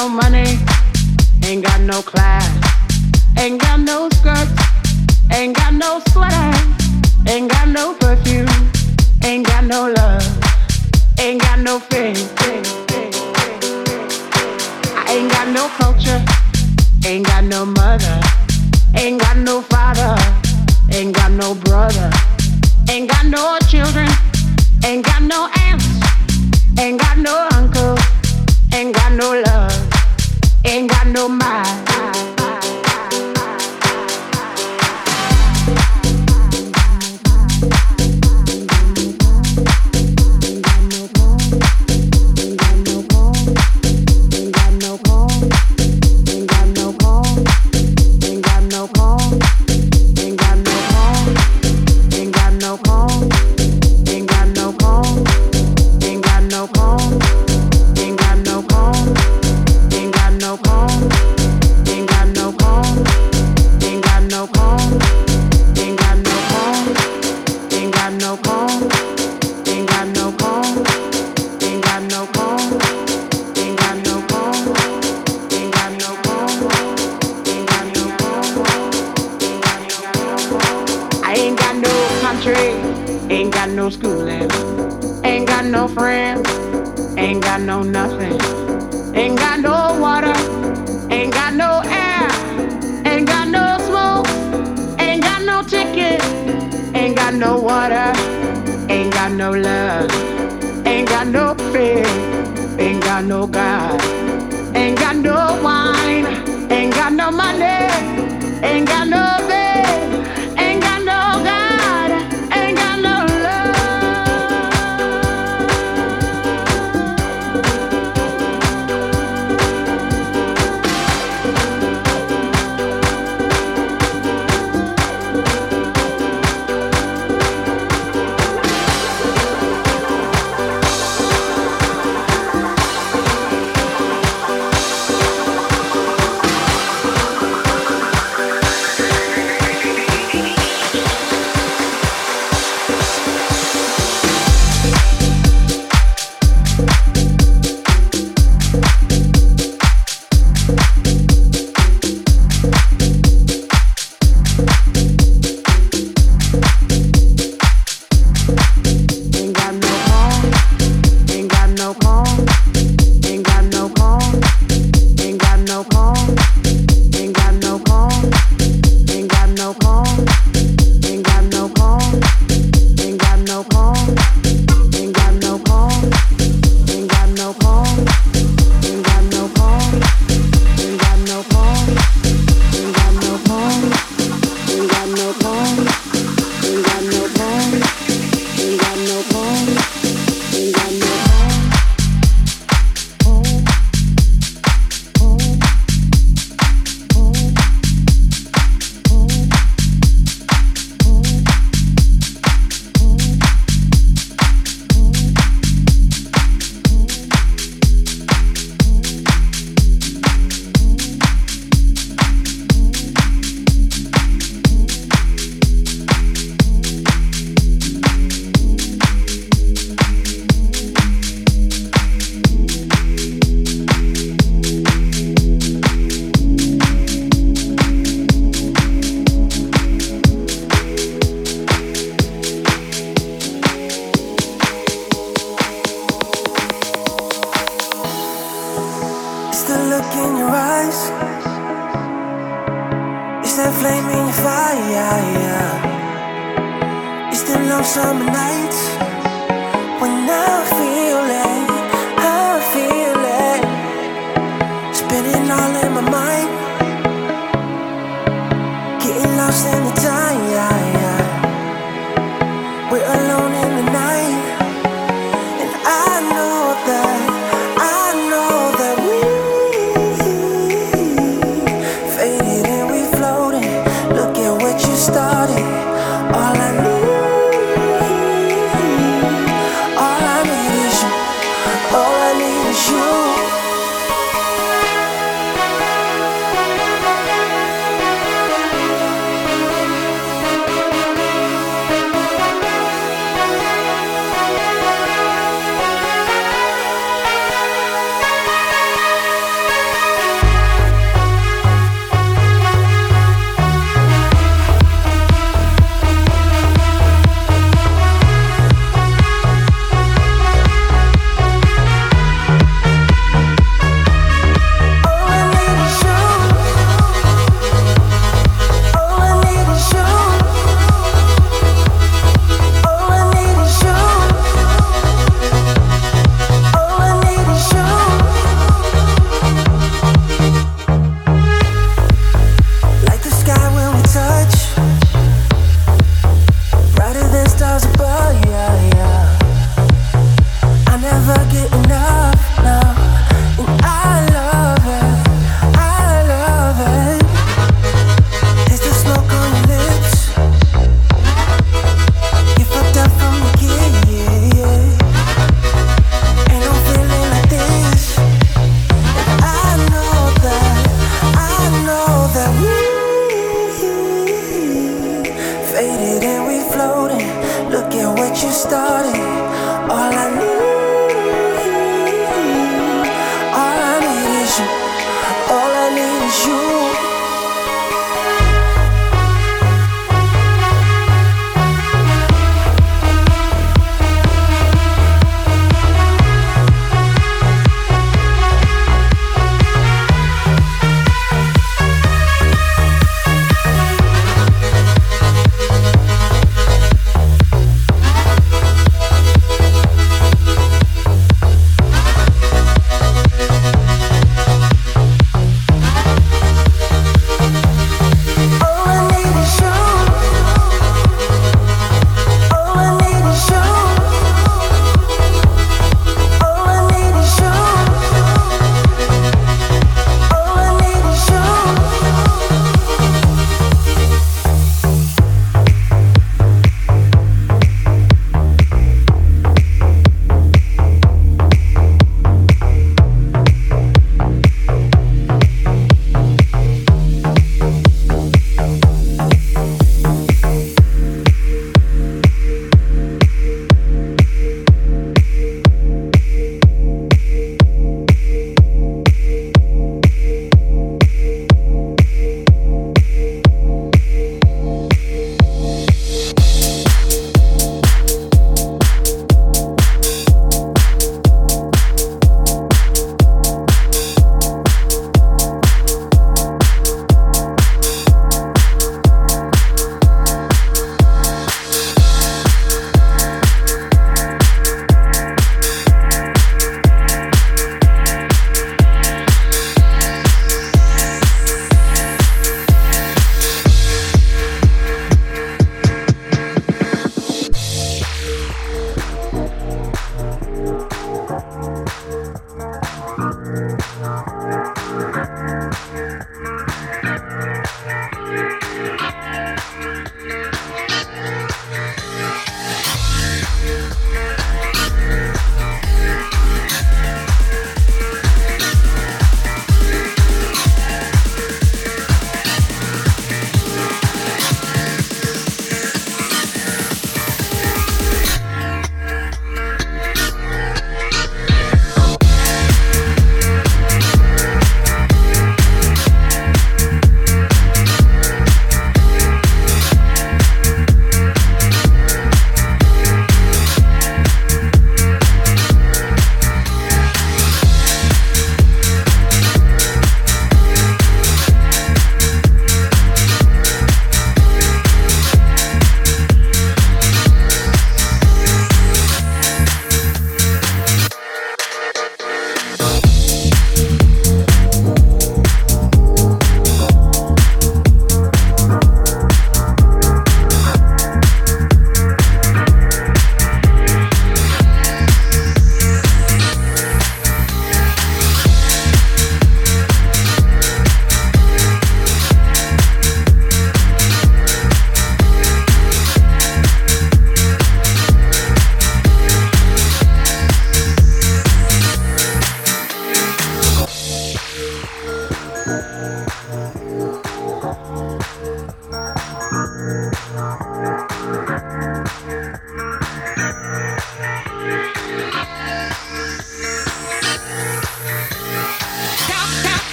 No money, ain't got no class, ain't got no skirts, ain't got no sweater, ain't got no perfume, ain't got no love, ain't got no faith. I ain't got no culture, ain't got no mother, ain't got no father, ain't got no brother, ain't got no children. Ain't got no aunts, ain't got no uncle, ain't got no love, ain't got no mind. about you.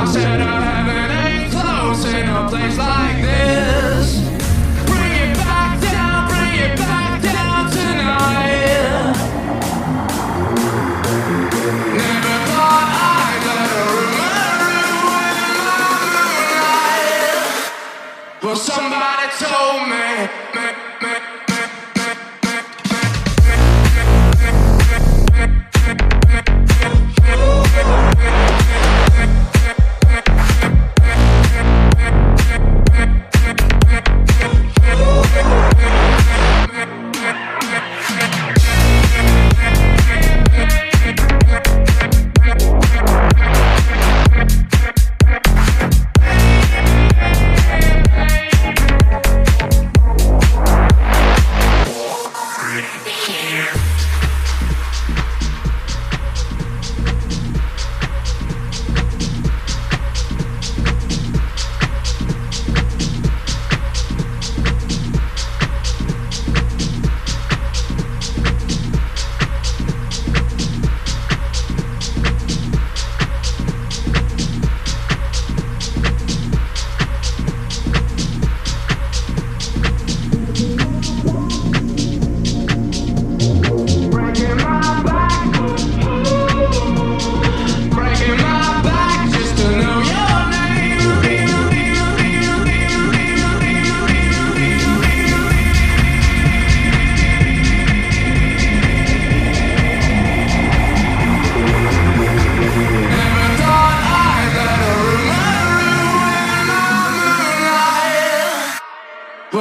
A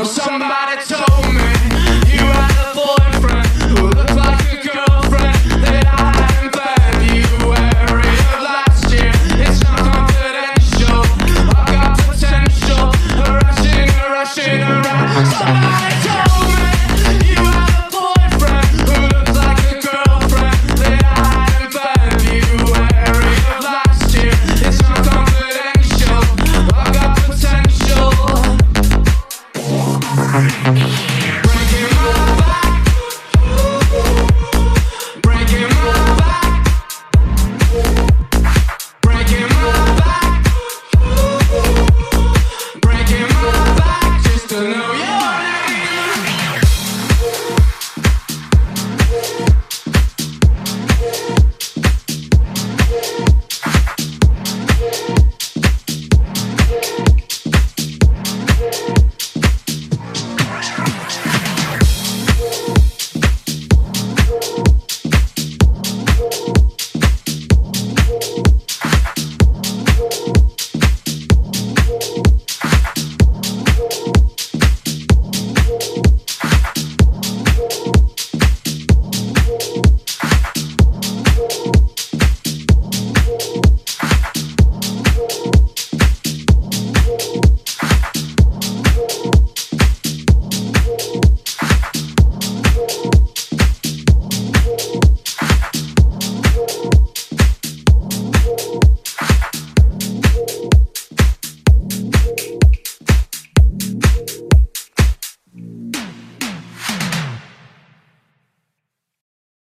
some